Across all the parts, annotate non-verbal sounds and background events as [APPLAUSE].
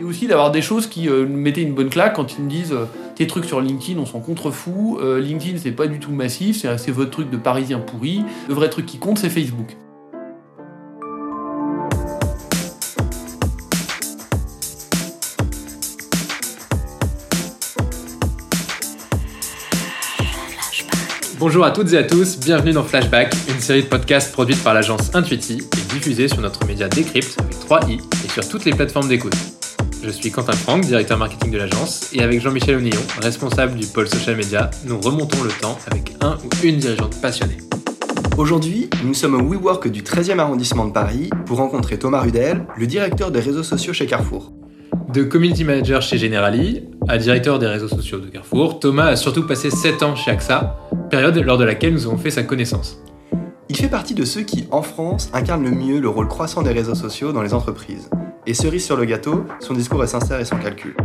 Et aussi d'avoir des choses qui euh, mettaient une bonne claque quand ils me disent euh, tes trucs sur LinkedIn, on s'en contrefou. Euh, LinkedIn, c'est pas du tout massif, c'est c'est votre truc de parisien pourri. Le vrai truc qui compte, c'est Facebook. Bonjour à toutes et à tous, bienvenue dans Flashback, une série de podcasts produite par l'agence Intuiti et diffusée sur notre média Decrypt avec 3i et sur toutes les plateformes d'écoute. Je suis Quentin Franck, directeur marketing de l'agence, et avec Jean-Michel Onillon, responsable du pôle social media, nous remontons le temps avec un ou une dirigeante passionnée. Aujourd'hui, nous sommes au WeWork du 13e arrondissement de Paris pour rencontrer Thomas Rudel, le directeur des réseaux sociaux chez Carrefour. De community manager chez Generali à directeur des réseaux sociaux de Carrefour, Thomas a surtout passé 7 ans chez AXA, période lors de laquelle nous avons fait sa connaissance. Il fait partie de ceux qui, en France, incarnent le mieux le rôle croissant des réseaux sociaux dans les entreprises. Et cerise sur le gâteau, son discours est sincère et sans calcul.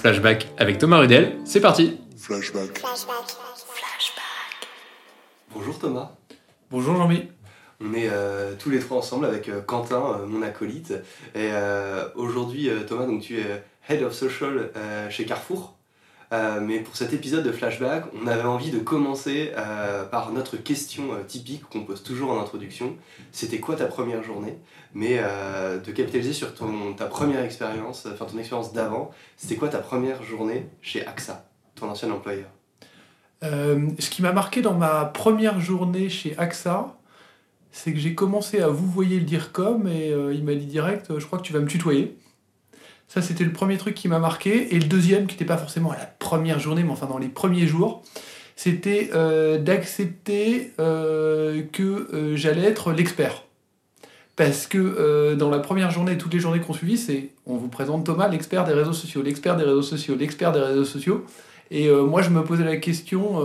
Flashback avec Thomas Rudel, c'est parti Flashback. Bonjour Thomas. Bonjour Jean-Mi. On est euh, tous les trois ensemble avec euh, Quentin, euh, mon acolyte. Et euh, aujourd'hui, euh, Thomas, donc tu es Head of Social euh, chez Carrefour. Euh, mais pour cet épisode de Flashback, on avait envie de commencer euh, par notre question euh, typique qu'on pose toujours en introduction. C'était quoi ta première journée? Mais de capitaliser sur ton, ta première expérience, enfin ton expérience d'avant. C'était quoi ta première journée chez AXA, ton ancien employeur? Ce qui m'a marqué dans ma première journée chez AXA, c'est que j'ai commencé à vous voyer le dire comme et il m'a dit direct, je crois que tu vas me tutoyer. Ça, c'était le premier truc qui m'a marqué. Et le deuxième, qui n'était pas forcément à la première journée, mais enfin dans les premiers jours, c'était euh, d'accepter euh, que euh, j'allais être l'expert. Parce que dans la première journée, et toutes les journées qu'on suivit, c'est on vous présente Thomas, l'expert des réseaux sociaux, l'expert des réseaux sociaux, l'expert des réseaux sociaux. Et moi, je me posais la question,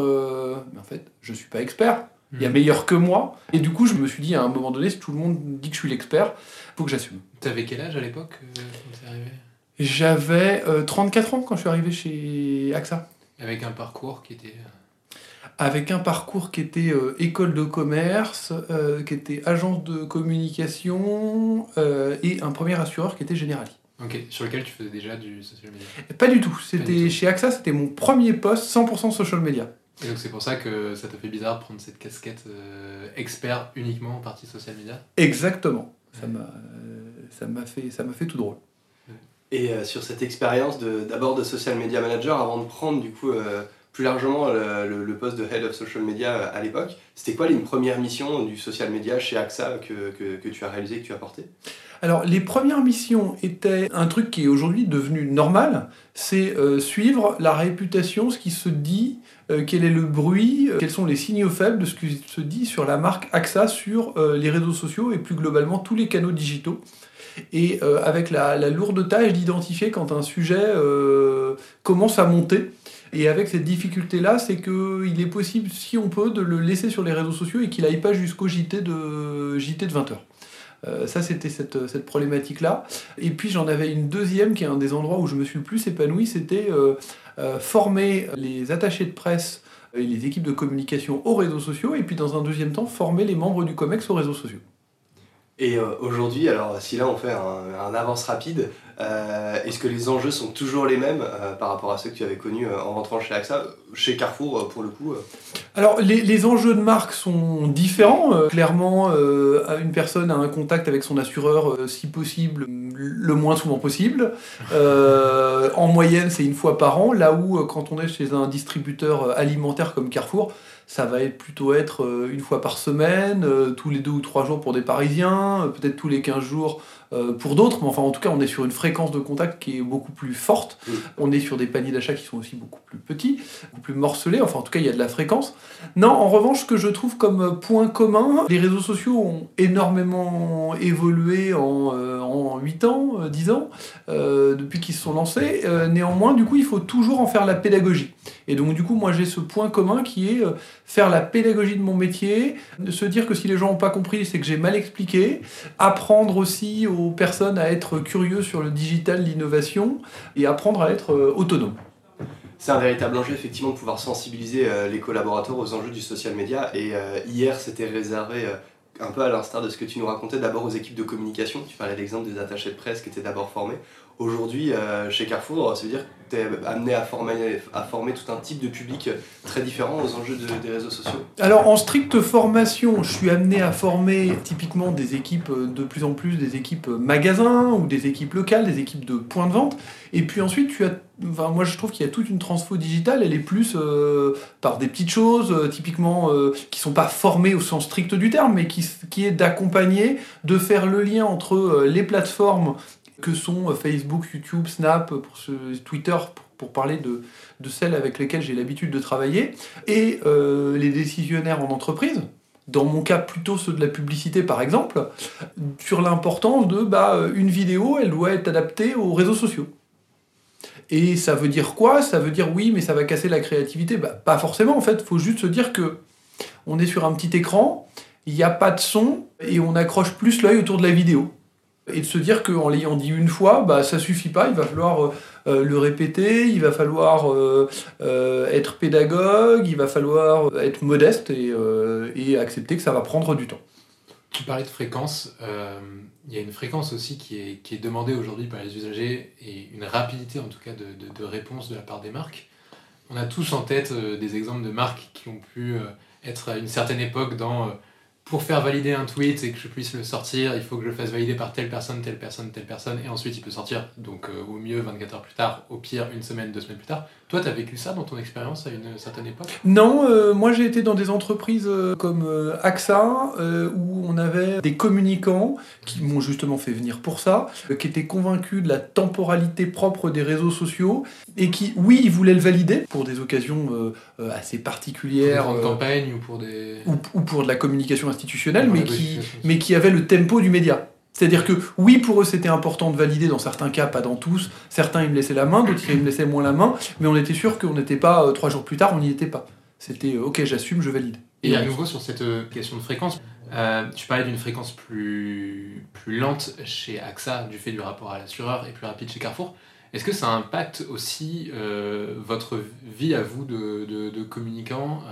mais en fait, je suis pas expert. Il y a Mhm. meilleur que moi. Et du coup, je me suis dit à un moment donné, si tout le monde dit que je suis l'expert, faut que j'assume. T'avais quel âge à l'époque quand t'es arrivé? J'avais euh, 34 ans quand je suis arrivé chez AXA. Avec un parcours qui était... Avec un parcours qui était euh, école de commerce, euh, qui était agence de communication euh, et un premier assureur qui était Generali. Ok, sur lequel tu faisais déjà du social media? Pas du tout. C'était chez AXA, c'était mon premier poste 100% social media. Et donc c'est pour ça que ça t'a fait bizarre de prendre cette casquette euh, expert uniquement en partie social media? Exactement. Ça m'a, euh, fait, ça m'a fait tout drôle. Et euh, sur cette expérience d'abord de, social media manager avant de prendre du coup euh, plus largement le, poste de head of social media euh, à l'époque, c'était quoi les premières missions du social media chez AXA que, que, tu as réalisé, que tu as porté Alors, les premières missions étaient un truc qui est aujourd'hui devenu normal, c'est suivre la réputation, ce qui se dit, quel est le bruit, quels sont les signaux faibles de ce qui se dit sur la marque AXA sur les réseaux sociaux et plus globalement tous les canaux digitaux. Et euh, avec la, lourde tâche d'identifier quand un sujet euh, commence à monter. Et avec cette difficulté-là, c'est qu'il est possible, si on peut, de le laisser sur les réseaux sociaux et qu'il n'aille pas jusqu'au JT de, JT de 20h. Euh, ça, c'était cette, cette problématique-là. Et puis, j'en avais une deuxième qui est un des endroits où je me suis le plus épanoui, c'était former les attachés de presse et les équipes de communication aux réseaux sociaux, et puis dans un deuxième temps, former les membres du COMEX aux réseaux sociaux. Et euh, aujourd'hui, alors si là on fait un, avance rapide, euh, est-ce que les enjeux sont toujours les mêmes euh, par rapport à ceux que tu avais connus en rentrant chez AXA Chez Carrefour, pour le coup Alors, les, les enjeux de marque sont différents. Clairement, une personne a un contact avec son assureur, si possible, le moins souvent possible. En moyenne, c'est une fois par an. Là où, quand on est chez un distributeur alimentaire comme Carrefour, ça va plutôt être euh, une fois par semaine, euh, tous les deux ou trois jours pour des Parisiens, euh, peut-être tous les 15 jours euh, pour d'autres. Mais enfin, en tout cas, on est sur une fréquence de contact qui est beaucoup plus forte. On est sur des paniers d'achat qui sont aussi beaucoup plus petits, beaucoup plus morcelés. Enfin, en tout cas, il y a de la fréquence. Non, en revanche, ce que je trouve comme point commun, les réseaux sociaux ont énormément évolué en, euh, en 8 ans, euh, 10 ans, euh, depuis qu'ils se sont lancés. Euh, néanmoins, du coup, il faut toujours en faire la pédagogie. Et donc, du coup, moi, j'ai ce point commun qui est euh, faire la pédagogie de mon métier, se dire que si les gens n'ont pas compris, c'est que j'ai mal expliqué, apprendre aussi aux personnes à être curieux sur le digital, l'innovation, et apprendre à être euh, autonome. C'est un véritable enjeu effectivement de pouvoir sensibiliser euh, les collaborateurs aux enjeux du social media. Et euh, hier, c'était réservé un peu à l'instar de ce que tu nous racontais d'abord aux équipes de communication. Tu parlais l'exemple des attachés de presse qui étaient d'abord formés. Aujourd'hui, chez Carrefour, ça veut dire que tu es amené à former, à former tout un type de public très différent aux enjeux des réseaux sociaux Alors en stricte formation, je suis amené à former typiquement des équipes de plus en plus, des équipes magasins ou des équipes locales, des équipes de points de vente. Et puis ensuite, tu as Enfin, moi je trouve qu'il y a toute une transfo digitale, elle est plus euh, par des petites choses, euh, typiquement euh, qui sont pas formées au sens strict du terme, mais qui, qui est d'accompagner, de faire le lien entre les plateformes que sont Facebook, YouTube, Snap, ce, Twitter, pour, parler de, celles avec lesquelles j'ai l'habitude de travailler, et les décisionnaires en entreprise, dans mon cas plutôt ceux de la publicité par exemple, sur l'importance de bah, une vidéo, elle doit être adaptée aux réseaux sociaux. Et ça veut dire quoi? Ça veut dire oui, mais ça va casser la créativité. Bah, pas forcément, en fait. Faut juste se dire que on est sur un petit écran, il n'y a pas de son, et on accroche plus l'œil autour de la vidéo. Et de se dire qu'en l'ayant dit une fois, bah, ça suffit pas, il va falloir euh, euh, le répéter, il va falloir euh, être pédagogue, il va falloir être modeste et, accepter que ça va prendre du temps. Tu parlais de fréquence. Il y a une fréquence aussi qui est, demandée aujourd'hui par les usagers et une rapidité en tout cas de, réponse de la part des marques. On a tous en tête des exemples de marques qui ont pu être à une certaine époque dans pour faire valider un tweet et que je puisse le sortir, il faut que je le fasse valider par telle personne, telle personne, telle personne, et ensuite il peut sortir, donc au mieux 24 heures plus tard, au pire une semaine, deux semaines plus tard. Toi, tu as vécu ça dans ton expérience à une certaine époque? Non, euh, moi j'ai été dans des entreprises euh, comme euh, AXA, où on avait des communicants qui m'ont justement fait venir pour ça, qui étaient convaincus de la temporalité propre des réseaux sociaux, et qui, oui, ils voulaient le valider pour des occasions assez particulières. Pour des campagne ou pour des... Ou, pour de la communication institutionnelle, mais qui, mais qui avait le tempo du média. C'est-à-dire que oui, pour eux, c'était important de valider dans certains cas, pas dans tous. Certains, ils me laissaient la main, d'autres, ils me laissaient moins la main. Mais on était sûr qu'on n'était pas, euh, trois jours plus tard, on n'y était pas. C'était, euh, ok, j'assume, je valide. Et à nouveau, sur cette euh, question de fréquence, tu parlais d'une fréquence plus, plus lente chez AXA, du fait du rapport à l'assureur, et plus rapide chez Carrefour. Est-ce que ça impacte aussi votre vie à vous de, de, de communicant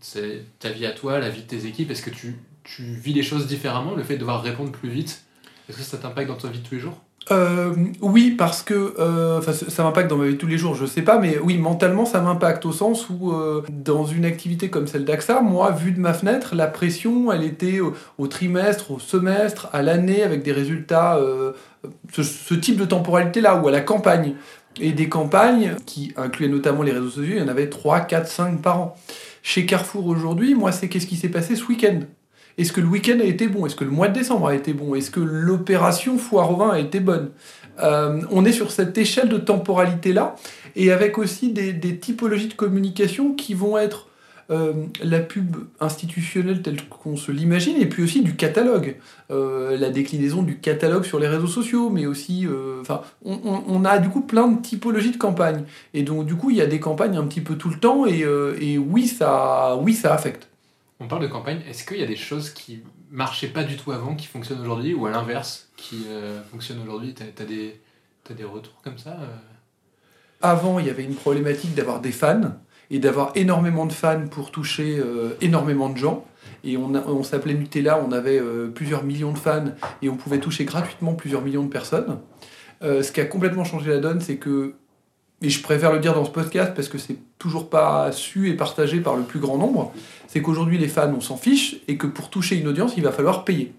C'est ta vie à toi, la vie de tes équipes? Est-ce que tu tu vis les choses différemment, le fait de devoir répondre plus vite Est-ce que ça t'impacte dans ta vie de tous les jours? Euh, oui, parce que euh, ça m'impacte dans ma vie de tous les jours, je sais pas, mais oui, mentalement, ça m'impacte au sens où, euh, dans une activité comme celle d'AXA, moi, vu de ma fenêtre, la pression, elle était au, trimestre, au semestre, à l'année, avec des résultats, ce, ce, type de temporalité-là, ou à la campagne. Et des campagnes qui incluaient notamment les réseaux sociaux, il y en avait 3, 4, 5 par an. Chez Carrefour aujourd'hui, moi, c'est qu'est-ce qui s'est passé ce week-end? Est-ce que le week-end a été bon? Est-ce que le mois de décembre a été bon? Est-ce que l'opération foire au vin a été bonne? Euh, On est sur cette échelle de temporalité-là, et avec aussi des, typologies de communication qui vont être euh, la pub institutionnelle telle qu'on se l'imagine, et puis aussi du catalogue, euh, la déclinaison du catalogue sur les réseaux sociaux, mais aussi, enfin, on, a du coup plein de typologies de campagnes, et donc du coup il y a des campagnes un petit peu tout le temps, et, et oui ça, oui ça affecte. On parle de campagne, est-ce qu'il y a des choses qui marchaient pas du tout avant, qui fonctionnent aujourd'hui, ou à l'inverse, qui euh, fonctionnent aujourd'hui Tu as, des, retours comme ça euh? Avant, il y avait une problématique d'avoir des fans, et d'avoir énormément de fans pour toucher euh, énormément de gens. Et on, on s'appelait Nutella, on avait plusieurs millions de fans, et on pouvait toucher gratuitement plusieurs millions de personnes. ce qui a complètement changé la donne, c'est que et je préfère le dire dans ce podcast parce que c'est toujours pas su et partagé par le plus grand nombre, c'est qu'aujourd'hui les fans on s'en fiche et que pour toucher une audience il va falloir payer.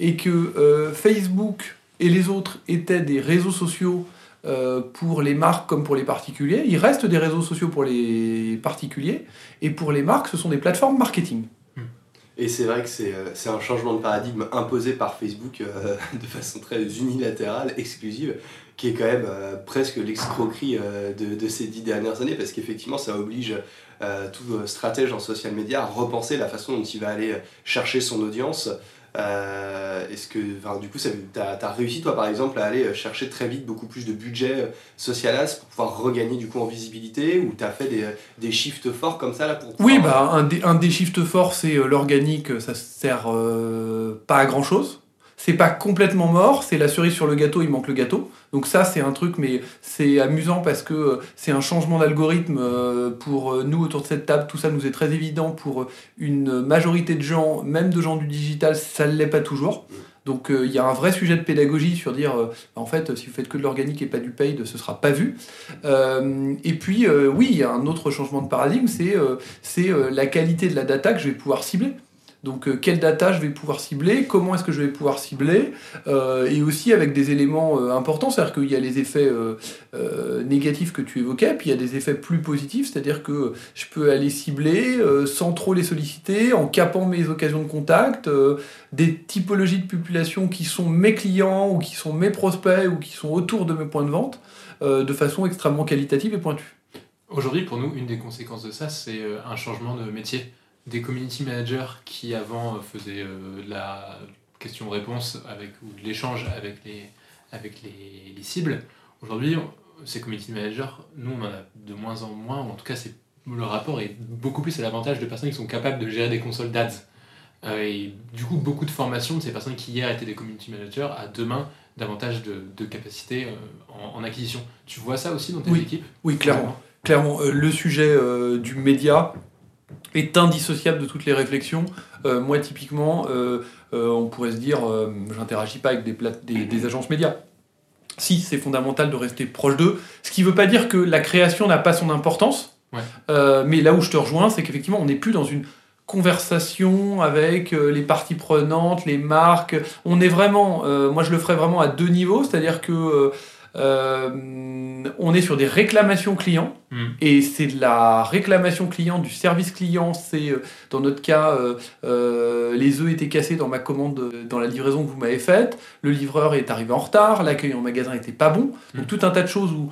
Et que euh, Facebook et les autres étaient des réseaux sociaux euh, pour les marques comme pour les particuliers, il reste des réseaux sociaux pour les particuliers et pour les marques ce sont des plateformes marketing. Et c'est vrai que c'est, euh, c'est un changement de paradigme imposé par Facebook [LAUGHS] de façon très unilatérale, exclusive, qui est quand même euh, presque l'escroquerie euh, de, de, ces dix dernières années, parce qu'effectivement, ça oblige euh, tout stratège en social media à repenser la façon dont il va aller chercher son audience. Est-ce que, du coup, tu as, réussi, toi, par exemple, à aller chercher très vite beaucoup plus de budget social ads pour pouvoir regagner du coup en visibilité, ou tu as fait des, des shifts forts comme ça là pour Oui, bah, un, des, un des shifts forts, c'est l'organique, ça sert pas à grand chose c'est pas complètement mort, c'est la cerise sur le gâteau, il manque le gâteau. Donc ça, c'est un truc, mais c'est amusant parce que euh, c'est un changement d'algorithme euh, pour euh, nous autour de cette table. Tout ça nous est très évident pour une majorité de gens, même de gens du digital, ça ne l'est pas toujours. Donc il y a un vrai sujet de pédagogie sur dire, en fait, si vous faites que de l'organique et pas du paid, ce sera pas vu. et puis, oui, il y a un autre changement de paradigme, c'est la qualité de la data que je vais pouvoir cibler. Donc, euh, quelle data je vais pouvoir cibler, comment est-ce que je vais pouvoir cibler, euh, et aussi avec des éléments euh, importants, c'est-à-dire qu'il y a les effets négatifs que tu évoquais, puis il y a des effets plus positifs, c'est-à-dire que je peux aller cibler sans trop les solliciter, en capant mes occasions de contact, des typologies de population qui sont mes clients, ou qui sont mes prospects, ou qui sont autour de mes points de vente, de façon extrêmement qualitative et pointue. Aujourd'hui, pour nous, une des conséquences de ça, c'est un changement de métier des community managers qui avant euh, faisaient euh, de la question-réponse avec, ou de l'échange avec les, avec les, les cibles. Aujourd'hui, ces community managers, nous on en a de moins en moins, ou en tout cas c'est, le rapport est beaucoup plus à l'avantage de personnes qui sont capables de gérer des consoles d'ads. Euh, et du coup, beaucoup de formations de ces personnes qui hier étaient des community managers à demain davantage de, de capacité en, acquisition. Tu vois ça aussi dans tes équipes Oui, clairement. Clairement, le sujet du média, est indissociable de toutes les réflexions. Euh, moi, typiquement, euh, euh, on pourrait se dire, j'interagis pas avec des, des, des, agences médias. Si, c'est fondamental de rester proche d'eux. Ce qui ne veut pas dire que la création n'a pas son importance. mais là où je te rejoins, c'est qu'effectivement, on n'est plus dans une conversation avec les parties prenantes, les marques. On est vraiment, moi je le ferais vraiment à deux niveaux, c'est-à-dire que euh, on est sur des réclamations clients hmm. et c'est de la réclamation client, du service client. C'est euh, dans notre cas, euh, les œufs étaient cassés dans ma commande, dans la livraison que vous m'avez faite. Le livreur est arrivé en retard, l'accueil en magasin n'était pas bon. Donc hmm. tout un tas de choses où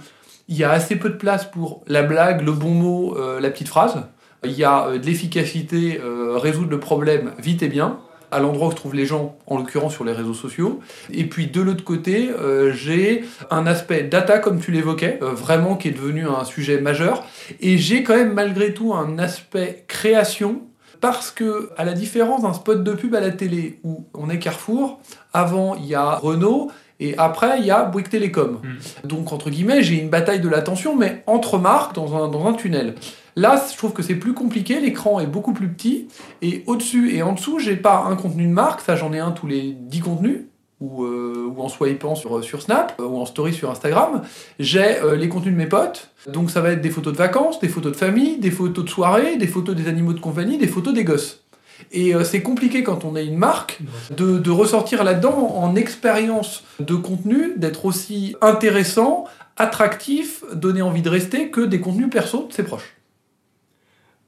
il y a assez peu de place pour la blague, le bon mot, la petite phrase. Il y a de l'efficacité, résoudre le problème vite et bien à l'endroit où se trouvent les gens, en l'occurrence sur les réseaux sociaux. Et puis de l'autre côté, euh, j'ai un aspect data, comme tu l'évoquais, euh, vraiment qui est devenu un sujet majeur. Et j'ai quand même malgré tout un aspect création, parce que, à la différence d'un spot de pub à la télé où on est Carrefour, avant il y a Renault, et après, il y a Bouygues Télécom. Hmm. Donc, entre guillemets, j'ai une bataille de l'attention, mais entre marques dans un, dans un tunnel. Là, je trouve que c'est plus compliqué, l'écran est beaucoup plus petit, et au-dessus et en dessous, j'ai pas un contenu de marque, ça j'en ai un tous les 10 contenus, ou, euh, ou en swipant sur, sur Snap, euh, ou en story sur Instagram. J'ai euh, les contenus de mes potes, donc ça va être des photos de vacances, des photos de famille, des photos de soirée, des photos des animaux de compagnie, des photos des gosses. Et c'est compliqué quand on est une marque de, de ressortir là-dedans en expérience de contenu, d'être aussi intéressant, attractif, donner envie de rester que des contenus perso de ses proches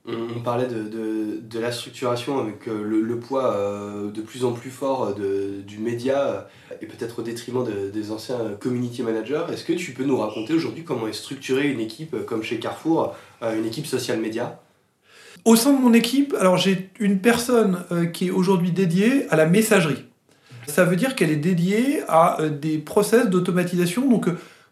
on, parlait de, la structuration avec euh, le, poids euh, de plus en plus fort du média et peut-être au détriment des anciens community managers. Est-ce que tu peux nous raconter aujourd'hui comment est structurée une équipe comme chez Carrefour, euh, une équipe social média Au sein de mon équipe, alors j'ai une personne qui est aujourd'hui dédiée à la messagerie. Ça veut dire qu'elle est dédiée à des process d'automatisation. Donc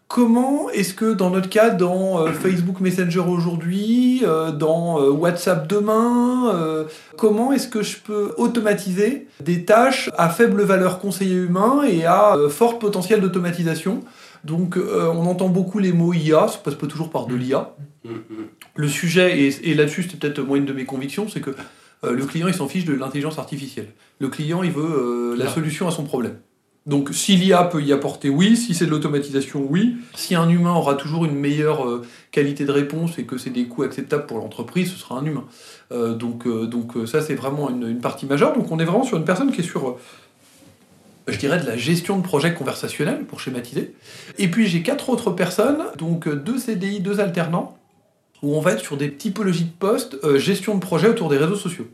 Comment est-ce que dans notre cas, dans euh, Facebook Messenger aujourd'hui, euh, dans euh, WhatsApp demain, comment est-ce que je peux automatiser des tâches à faible valeur conseiller humain et à fort potentiel d'automatisation? Donc on entend beaucoup les mots IA, ça passe pas toujours par de l'IA. Le sujet, et, et là-dessus c'était peut-être moi une de mes convictions, c'est que le client il s'en fiche de l'intelligence artificielle. Le client il veut la solution à son problème. Donc si l'IA peut y apporter, oui. Si c'est de l'automatisation, oui. Si un humain aura toujours une meilleure euh, qualité de réponse et que c'est des coûts acceptables pour l'entreprise, ce sera un humain. Euh, donc, euh, donc ça, c'est vraiment une, partie majeure. Donc on est vraiment sur une personne qui est sur, je dirais, de la gestion de projet conversationnel, pour schématiser. Et puis j'ai quatre autres personnes, donc deux CDI, deux alternants, où on va être sur des typologies de postes, gestion de projet autour des réseaux sociaux.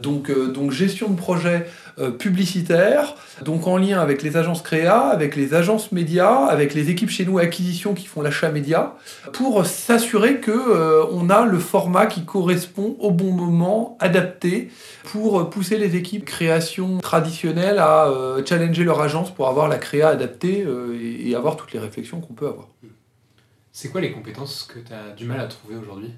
Donc, donc gestion de projet euh, publicitaire, donc en lien avec les agences créa, avec les agences médias, avec les équipes chez nous acquisition qui font l'achat média, pour s'assurer que euh, on a le format qui correspond au bon moment, adapté, pour pousser les équipes création traditionnelles à euh, challenger leur agence pour avoir la créa adaptée et, et avoir toutes les réflexions qu'on peut avoir. C'est quoi les compétences que tu as du mal à trouver aujourd'hui?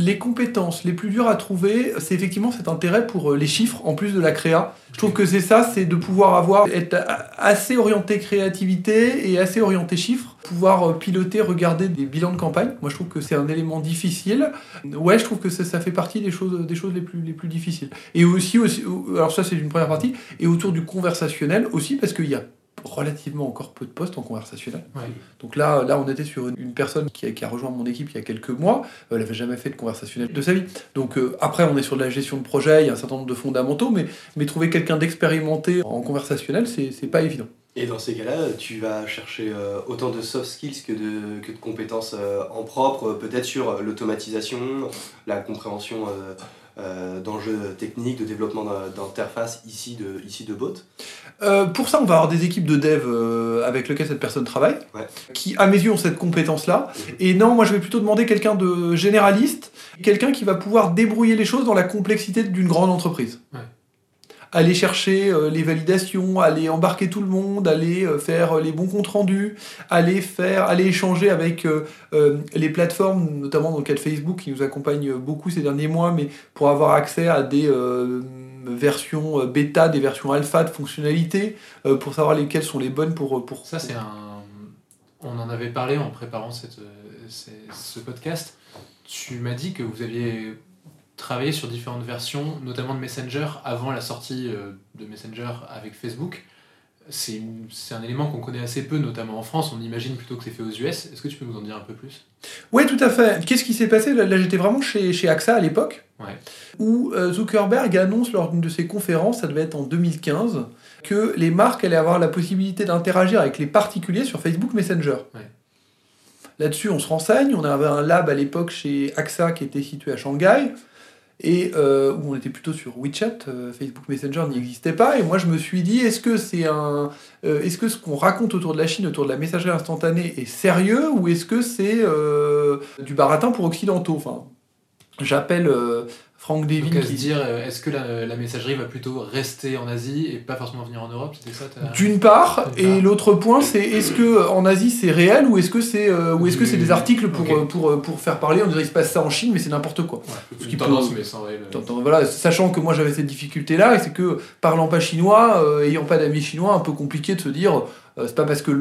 Les compétences les plus dures à trouver, c'est effectivement cet intérêt pour euh, les chiffres en plus de la créa. Je trouve que c'est ça, c'est de pouvoir avoir être assez orienté créativité et assez orienté chiffres, pouvoir euh, piloter, regarder des bilans de campagne. Moi, je trouve que c'est un élément difficile. Ouais, je trouve que ça, ça, fait partie des choses, des les plus, les difficiles. Et aussi, aussi alors ça c'est une première partie, et autour du conversationnel aussi parce qu'il y a relativement encore peu de postes en conversationnel. Donc là, là, on était sur une, personne qui a, qui a, rejoint mon équipe il y a quelques mois. Euh, elle n'avait jamais fait de conversationnel de sa vie. Donc euh, après, on est sur de la gestion de projet, il y a un certain nombre de fondamentaux, mais, mais trouver quelqu'un d'expérimenté en conversationnel, c'est pas évident. Et dans ces cas-là, tu vas chercher euh, autant de soft skills que de, que de compétences en propre, peut-être sur l'automatisation, la compréhension euh, d'enjeux techniques, de développement d'interface ici de, ici de Bot euh, Pour ça, on va avoir des équipes de dev euh, avec lesquelles cette personne travaille, qui, à mes yeux, ont cette compétence-là. Mhm. Et non, moi, je vais plutôt demander quelqu'un de généraliste, quelqu'un qui va pouvoir débrouiller les choses dans la complexité d'une grande entreprise aller chercher euh, les validations, aller embarquer tout le monde, aller euh, faire les bons comptes rendus, aller faire, aller échanger avec euh, les plateformes, notamment dans le cas de Facebook qui nous accompagne beaucoup ces derniers mois, mais pour avoir accès à des versions bêta, des versions alpha de fonctionnalités, pour savoir lesquelles sont les bonnes pour... pour Ça c'est un... On en avait parlé en préparant cette, ce podcast. Tu m'as dit que vous aviez travailler sur différentes versions, notamment de Messenger, avant la sortie euh, de Messenger avec Facebook. C'est un élément qu'on connaît assez peu, notamment en France. On imagine plutôt que c'est fait aux US. Est-ce que tu peux nous en dire un peu plus? Oui, tout à fait. Qu'est-ce qui s'est passé? Là, j'étais vraiment chez, chez AXA à l'époque, où euh, Zuckerberg annonce lors d'une de ses conférences, ça devait être en 2015, que les marques allaient avoir la possibilité d'interagir avec les particuliers sur Facebook Messenger. Là-dessus, on se renseigne. On avait un lab à l'époque chez AXA qui était situé à Shanghai et euh, où on était plutôt sur WeChat, euh, Facebook Messenger n'y existait pas, et moi je me suis dit, est-ce que c'est un, euh, est-ce que ce qu'on raconte autour de la Chine, autour de la messagerie instantanée est sérieux, ou est-ce que c'est du baratin pour occidentaux? Enfin, j'appelle Frank Devin. Donc, qui... dire, euh, est-ce que la, messagerie va plutôt rester en Asie et pas forcément venir en Europe? C'était ça D'une part, et l'autre point, c'est est-ce que euh, en Asie c'est réel ou est-ce que c'est euh, ou est-ce que c'est des articles pour, pour, pour faire parler On dirait qu'il se passe ça en Chine, mais c'est n'importe quoi. Ouais, une tendance, mais sans réel. Voilà, sachant que moi j'avais cette difficulté-là, et c'est que parlant pas chinois, ayant pas d'amis chinois, un peu compliqué de se dire euh, c'est pas parce que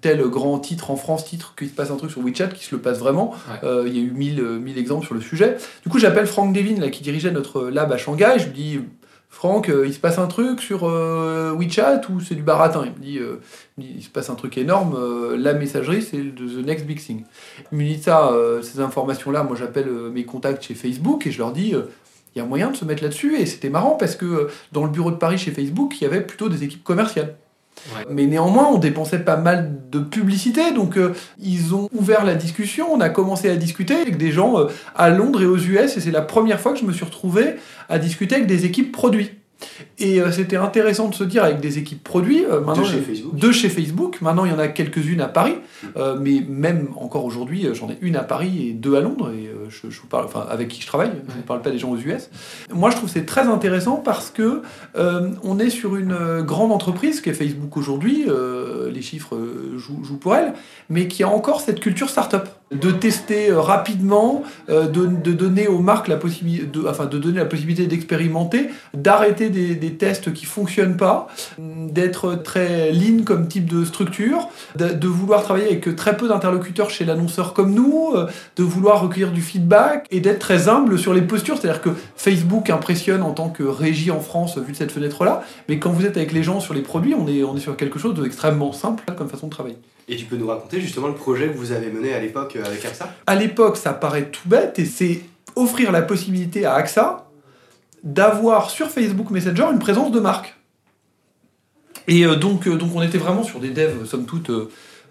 tel grand titre en France titre qu'il se passe un truc sur WeChat qu'il se le passe vraiment. Euh, il y a eu mille, euh, mille exemples sur le sujet. Du coup, j'appelle Franck Devin, là, qui dirigeait notre lab à Shanghai. Je lui dis Franck, il se passe un truc sur WeChat ou c'est du baratin? Il me, dit, il se passe un truc énorme, la messagerie c'est the next big thing. Il me dit ça, ces informations-là, moi j'appelle mes contacts chez Facebook et je leur dis il y a moyen de se mettre là-dessus et c'était marrant parce que dans le bureau de Paris chez Facebook, il y avait plutôt des équipes commerciales. Mais néanmoins, on dépensait pas mal de publicité, donc euh, ils ont ouvert la discussion, on a commencé à discuter avec des gens euh, à Londres et aux US, et c'est la première fois que je me suis retrouvé à discuter avec des équipes produits. Et euh, c'était intéressant de se dire avec des équipes produits, euh, maintenant, de chez Facebook. Maintenant, il y en a quelques-unes à Paris, mm. euh, mais même encore aujourd'hui, j'en ai une à Paris et deux à Londres, et je, vous parle, enfin, avec qui je travaille, je ne parle pas des gens aux US. Moi, je trouve c'est très intéressant parce que on est sur une grande entreprise qui est Facebook aujourd'hui, les chiffres jouent, jouent, pour elle, mais qui a encore cette culture start-up. De tester rapidement, de, de, donner aux marques la possibilité, de, enfin, de donner la possibilité d'expérimenter, d'arrêter des, des, tests qui fonctionnent pas, d'être très lean comme type de structure, de, vouloir travailler avec très peu d'interlocuteurs chez l'annonceur comme nous, euh, de vouloir recueillir du feedback et d'être très humble sur les postures. C'est-à-dire que Facebook impressionne en tant que régie en France vu de cette fenêtre-là, mais quand vous êtes avec les gens sur les produits, on est, on est sur quelque chose d'extrêmement simple comme façon de travailler. Et tu peux nous raconter justement le projet que vous avez mené à l'époque euh, avec AXA? À l'époque, ça paraît tout bête et c'est offrir la possibilité à AXA d'avoir sur Facebook Messenger une présence de marque. Et euh, donc, euh, donc on était vraiment sur des devs, somme toute,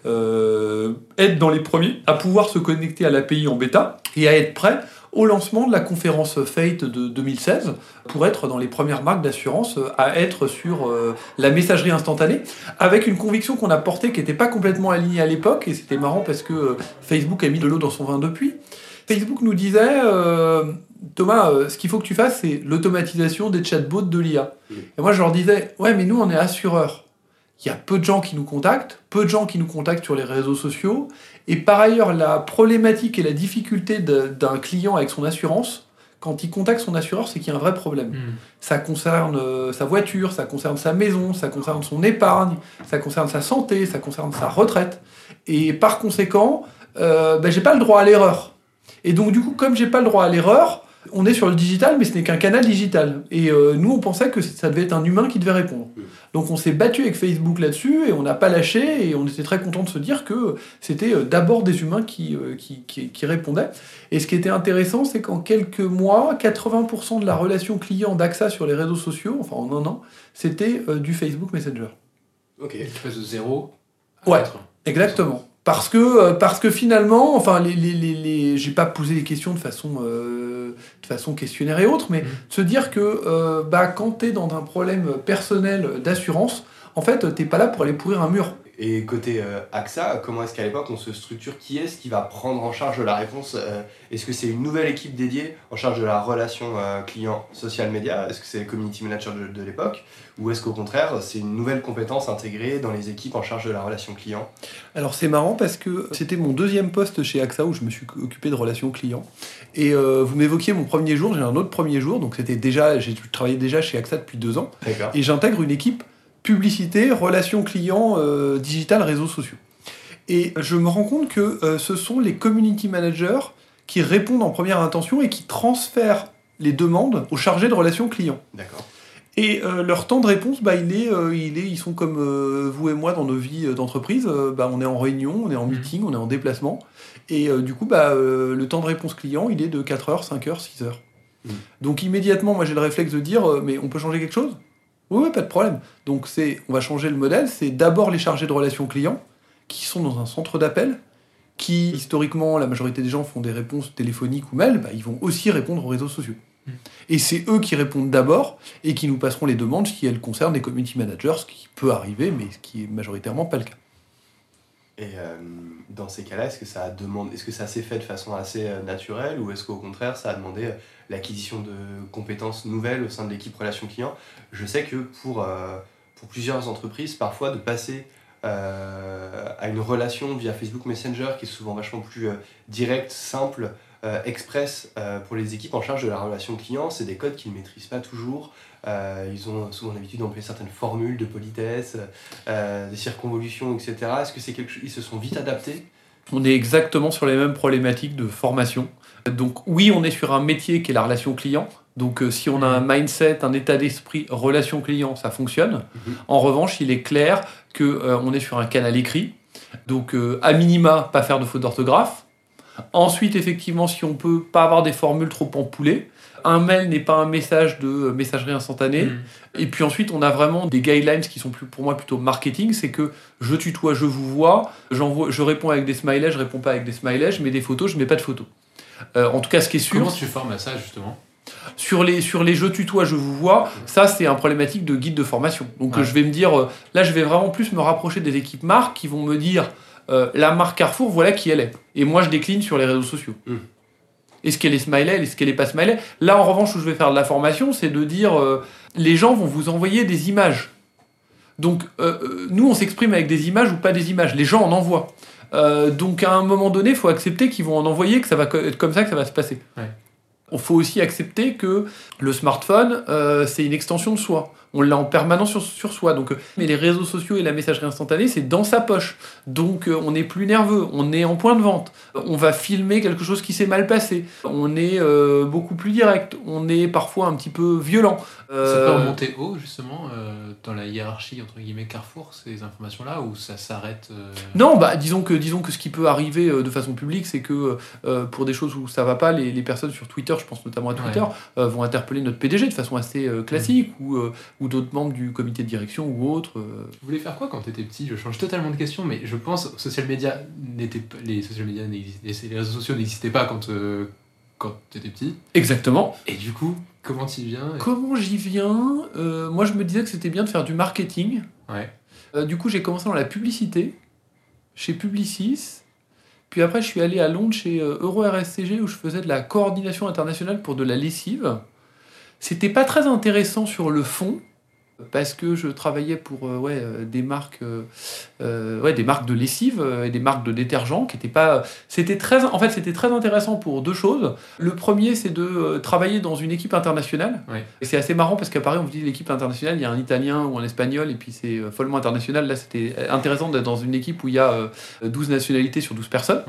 euh, être dans les premiers, à pouvoir se connecter à l'API en bêta et à être prêt au lancement de la conférence Fate de 2016 pour être dans les premières marques d'assurance à être sur la messagerie instantanée avec une conviction qu'on a portée qui n'était pas complètement alignée à l'époque et c'était marrant parce que Facebook a mis de l'eau dans son vin depuis. Facebook nous disait Thomas, euh, ce qu'il faut que tu fasses, c'est l'automatisation des chatbots de l'IA. Et moi, je leur disais, ouais, mais nous, on est assureurs. il y a peu de gens qui nous contactent, peu de gens qui nous contactent sur les réseaux sociaux, et par ailleurs, la problématique et la difficulté d'un client avec son assurance, quand il contacte son assureur, c'est qu'il y a un vrai problème. Hmm. Ça concerne euh, sa voiture, ça concerne sa maison, ça concerne son épargne, ça concerne sa santé, ça concerne sa retraite. Et par conséquent, euh, ben, j'ai pas le droit à l'erreur. Et donc du coup, comme j'ai pas le droit à l'erreur, on est sur le digital, mais ce n'est qu'un canal digital. Et euh, nous, on pensait que ça devait être un humain qui devait répondre. Donc on s'est battu avec Facebook là-dessus et on n'a pas lâché et on était très content de se dire que c'était euh, d'abord des humains qui, euh, qui, qui, qui, répondaient. Et ce qui était intéressant, c'est qu'en quelques mois, 80% de la relation client d'AXA sur les réseaux sociaux, enfin en un an, c'était du Facebook Messenger. Ok. Tu passes de zéro à ouais, exactement. Parce que, euh, parce que finalement, enfin, les, les, les, j'ai pas posé les questions de façon, euh, de façon questionnaire et autres, mais mmh. se dire que euh, bah, quand tu es dans un problème personnel d'assurance, en fait, t'es pas là pour aller pourrir un mur. Et côté AXA, comment est-ce qu'à l'époque on se structure? Qui est-ce qui va prendre en charge la réponse Est-ce que c'est une nouvelle équipe dédiée en charge de la relation client social media? Est-ce que c'est le community manager de, de l'époque? Ou est-ce qu'au contraire, c'est une nouvelle compétence intégrée dans les équipes en charge de la relation client? Alors c'est marrant parce que c'était mon deuxième poste chez AXA où je me suis occupé de relations clients. Et euh, vous m'évoquiez mon premier jour, j'ai un autre premier jour, donc c'était déjà, j'ai travaillé déjà chez AXA depuis deux ans. Et j'intègre une équipe publicité, relations clients, euh, digital, réseaux sociaux. Et je me rends compte que euh, ce sont les community managers qui répondent en première intention et qui transfèrent les demandes aux chargés de relations clients. D'accord. Et euh, leur temps de réponse, bah, il est, euh, il est, ils sont comme euh, vous et moi dans nos vies d'entreprise. bah, on est en réunion, on est en mmh. meeting, on est en déplacement. Et du coup, bah, le temps de réponse client, il est de 4 heures, 5 heures, 6 heures. Mmh. Donc immédiatement, moi j'ai le réflexe de dire, mais on peut changer quelque chose? Oui, oui, pas de problème. Donc c'est, on va changer le modèle. C'est d'abord les chargés de relations clients qui sont dans un centre d'appel, qui historiquement, la majorité des gens font des réponses téléphoniques ou mail, bah, ils vont aussi répondre aux réseaux sociaux. Et c'est eux qui répondent d'abord et qui nous passeront les demandes qui, elles, concernent les community managers, ce qui peut arriver, mais ce qui est majoritairement pas le cas. Et euh, dans ces cas-là, est-ce que ça demande, est-ce que ça s'est fait de façon assez euh, naturelle ou est-ce qu'au contraire, ça a demandé euh, l'acquisition de compétences nouvelles au sein de l'équipe relation client? Je sais que pour, pour plusieurs entreprises, parfois de passer à une relation via Facebook Messenger qui est souvent vachement plus directe, simple, euh, express euh, pour les équipes en charge de la relation client, c'est des codes qu'ils ne maîtrisent pas toujours. Euh, ils ont souvent l'habitude d'employer certaines formules de politesse, des circonvolutions, etc. Est-ce que c'est quelque chose Ils se sont vite adaptés? On est exactement sur les mêmes problématiques de formation. Donc oui, on est sur un métier qui est la relation client. Donc si on a un mindset, un état d'esprit relation client, ça fonctionne. Mhm. En revanche, il est clair que on est sur un canal écrit. Donc à minima, pas faire de faute d'orthographe Ensuite, effectivement, si on peut pas avoir des formules trop empoulées, un mail n'est pas un message de messagerie instantanée. Mm. Et puis ensuite, on a vraiment des guidelines qui sont plus, pour moi plutôt marketing. C'est que je tutoie, je vous vois, je réponds avec des smileys, je réponds pas avec des smileys, je mets des photos, je mets pas de photos. Euh, en tout cas, ce qui est sûr. Comment tu formes à ça justement? sur les, sur les je tutoie, je vous vois, ça c'est un problématique de guide de formation. Donc je vais me dire, euh, là je vais vraiment plus me rapprocher des équipes marques qui vont me dire, euh, la marque Carrefour, voilà qui elle est. Et moi, je décline sur les réseaux sociaux. Hmm. Est-ce qu'elle est smiley? Est-ce qu'elle est pas smiley? Là, en revanche, où je vais faire de la formation, c'est de dire euh, les gens vont vous envoyer des images. Donc, euh, nous, on s'exprime avec des images ou pas des images. Les gens en envoient. donc, à un moment donné, il faut accepter qu'ils vont en envoyer, que ça va être comme ça que ça va se passer. Il faut aussi accepter que le smartphone, c'est une extension de soi on l'a en permanence sur, soi. Donc, euh, mais les réseaux sociaux et la messagerie instantanée, c'est dans sa poche. Donc, euh, on est plus nerveux, on est en point de vente, on va filmer quelque chose qui s'est mal passé, on est euh, beaucoup plus direct, on est parfois un petit peu violent. Ça peut remonter haut, justement, dans la hiérarchie, entre guillemets, Carrefour, ces informations-là, ou ça s'arrête Non, bah, disons que, disons que ce qui peut arriver de façon publique, c'est que pour des choses où ça va pas, les, personnes sur Twitter, je pense notamment à Twitter, vont interpeller notre PDG de façon assez classique, ou ou d'autres membres du comité de direction ou autres. Euh. Tu voulais faire quoi quand tu étais petit? Je change totalement de question, mais je pense social media n'était les social media les réseaux sociaux n'existaient pas quand euh, quand tu étais petit. Exactement. Et du coup, comment tu y viens? Comment j'y viens? Euh, Moi, je me disais que c'était bien de faire du marketing. Ouais. du coup, j'ai commencé dans la publicité chez Publicis. Puis après, je suis allé à Londres chez Euro RSCG où je faisais de la coordination internationale pour de la lessive. C'était pas très intéressant sur le fond, parce que je travaillais pour euh, ouais, euh, des marques euh, ouais, des marques de lessive et des marques de détergents qui étaient pas c'était très en fait c'était très intéressant pour deux choses. Le premier c'est de travailler dans une équipe internationale. Et c'est assez marrant parce qu'à Paris on vous dit l'équipe internationale il y a un italien ou un espagnol et puis c'est follement international. Là c'était intéressant d'être dans une équipe où il y a euh, 12 nationalités sur 12 personnes.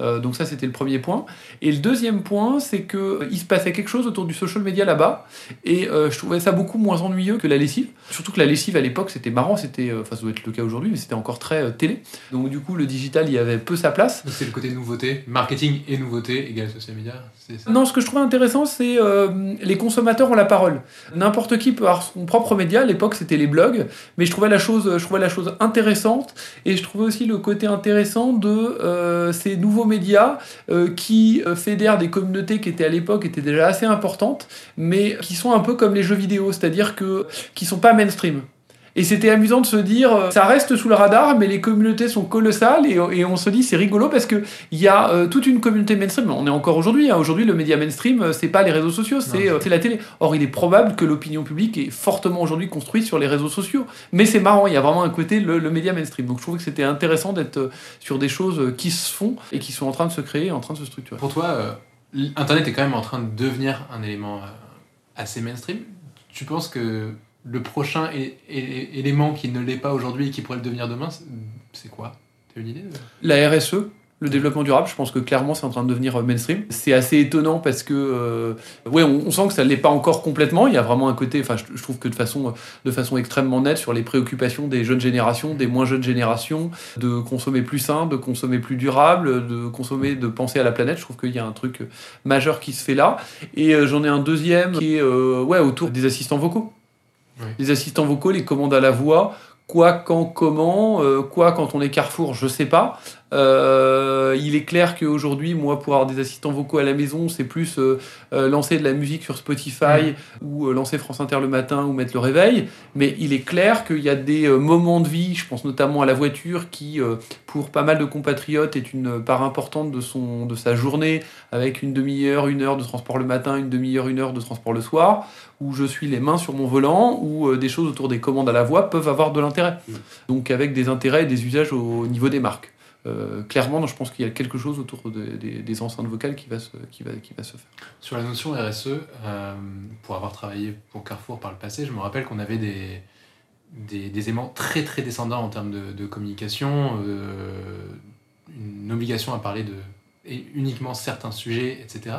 Euh, donc ça, c'était le premier point. Et le deuxième point, c'est que il se passait quelque chose autour du social media là-bas, et je trouvais ça beaucoup moins ennuyeux que la lessive. Surtout que la lessive à l'époque, c'était marrant, c'était, euh, enfin ça doit être le cas aujourd'hui, mais c'était encore très euh, télé. Donc du coup, le digital, il y avait peu sa place. C'est le côté nouveauté, marketing et nouveauté égale social media. Non, ce que je trouvais intéressant, c'est euh, les consommateurs ont la parole. N'importe qui peut avoir son propre média. À l'époque, c'était les blogs, mais je trouvais la chose, je trouvais la chose intéressante, et je trouvais aussi le côté intéressant de euh, ces nouveaux médias euh, qui fédèrent des communautés qui étaient à l'époque étaient déjà assez importantes, mais qui sont un peu comme les jeux vidéo, c'est-à-dire que qui sont pas mainstream. Et c'était amusant de se dire, euh, ça reste sous le radar, mais les communautés sont colossales et, et on se dit c'est rigolo parce que il y a euh, toute une communauté mainstream. On est encore aujourd'hui. hein. Aujourd'hui, le média mainstream, euh, c'est pas les réseaux sociaux, c'est euh, la télé. Or, il est probable que l'opinion publique est fortement aujourd'hui construite sur les réseaux sociaux. Mais c'est marrant, il y a vraiment un côté le, le média mainstream. Donc, je trouvais que c'était intéressant d'être sur des choses qui se font et qui sont en train de se créer, en train de se structurer. Pour toi, euh, Internet est quand même en train de devenir un élément assez mainstream. Tu penses que le prochain élément qui ne l'est pas aujourd'hui et qui pourrait le devenir demain, c'est- quoi? T'as une idée? La RSE, le développement durable, je pense que clairement c'est en train de devenir euh, mainstream. C'est assez étonnant parce que, euh, ouais, on, sent que ça ne l'est pas encore complètement. Il y a vraiment un côté, enfin, je, trouve que de façon, de façon extrêmement nette sur les préoccupations des jeunes générations, des moins jeunes générations, de consommer plus sain, de consommer plus durable, de consommer, de penser à la planète. Je trouve qu'il y a un truc euh, majeur qui se fait là. Et euh, j'en ai un deuxième qui est, ouais, autour des assistants vocaux. Les assistants vocaux, les commandes à la voix. Quoi, quand, comment, euh, quoi, quand on est Carrefour, je sais pas. Euh, il est clair qu'aujourd'hui, moi, pour avoir des assistants vocaux à la maison, c'est plus euh, euh, lancer de la musique sur Spotify ou euh, lancer France Inter le matin ou mettre le réveil. Mais il est clair qu'il y a des euh, moments de vie, je pense notamment à la voiture, qui, euh, pour pas mal de compatriotes, est une part importante de, son, de sa journée, avec une demi-heure, une heure de transport le matin, une demi-heure, une heure de transport le soir, où je suis les mains sur mon volant, où des choses autour des commandes à la voix peuvent avoir de l'intérêt. Mm. Donc avec des intérêts et des usages au niveau des marques. Euh, clairement, je pense qu'il y a quelque chose autour de- des- enceintes vocales qui va se, faire. Sur la notion RSE, euh, pour avoir travaillé pour Carrefour par le passé, je me rappelle qu'on avait des, aimants très très descendants en termes de, communication, euh, une obligation à parler de et uniquement certains sujets, etc.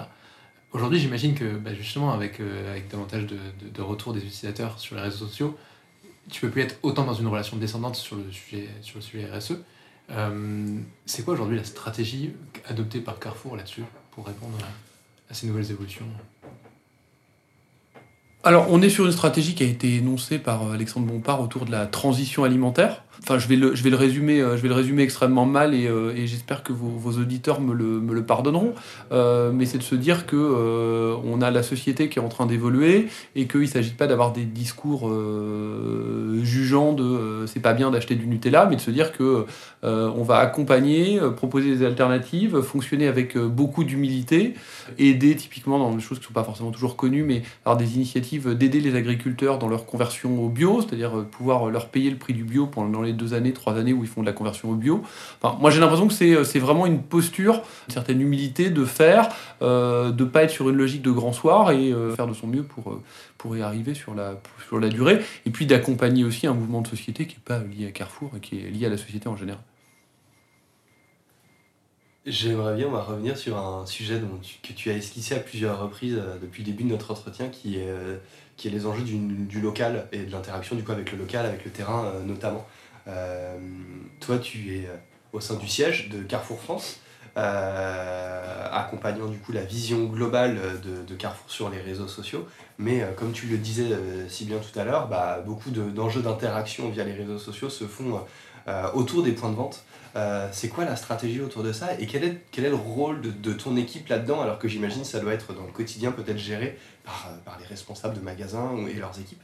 Aujourd'hui, j'imagine que bah, justement, avec, avec davantage de, de, de retour des utilisateurs sur les réseaux sociaux, tu peux plus être autant dans une relation descendante sur le sujet, sur le sujet RSE. Euh, c'est quoi aujourd'hui la stratégie adoptée par Carrefour là-dessus pour répondre à, ces nouvelles évolutions? Alors, on est sur une stratégie qui a été énoncée par euh, Alexandre Bompard autour de la transition alimentaire. Enfin, je vais le, je vais le, résumer, euh, je vais le résumer extrêmement mal et, euh, et j'espère que vos, vos auditeurs me le, me le pardonneront. Euh, mais c'est de se dire que euh, on a la société qui est en train d'évoluer et qu'il ne s'agit pas d'avoir des discours euh, jugeants de euh, c'est pas bien d'acheter du Nutella, mais de se dire que on va accompagner, proposer des alternatives, fonctionner avec beaucoup d'humilité, aider typiquement dans des choses qui ne sont pas forcément toujours connues, mais avoir des initiatives d'aider les agriculteurs dans leur conversion au bio, c'est-à-dire pouvoir leur payer le prix du bio pendant les deux années, trois années où ils font de la conversion au bio. Enfin, moi j'ai l'impression que c'est, euh, c'est vraiment une posture, une certaine humilité de faire, euh, de pas être sur une logique de grand soir et euh, faire de son mieux pour, euh, pour y arriver sur la, sur la durée, et puis d'accompagner aussi un mouvement de société qui n'est pas lié à Carrefour et qui est lié à la société en général. J'aimerais bien va revenir sur un sujet que tu as esquissé à plusieurs reprises depuis le début de notre entretien, qui est, qui est les enjeux du, local et de l'interaction du coup avec le local, avec le terrain notamment. Euh, toi, tu es euh, au sein du siège de Carrefour France, euh, accompagnant du coup la vision globale de, Carrefour sur les réseaux sociaux. Mais comme tu le disais si bien tout à l'heure, bah, beaucoup de- d'enjeux d'interaction via les réseaux sociaux se font autour des points de vente. C'est quoi la stratégie autour de ça et quel est, quel est le rôle de, ton équipe là-dedans alors que j'imagine ça doit être dans le quotidien peut-être géré par, par les responsables de magasins et leurs équipes?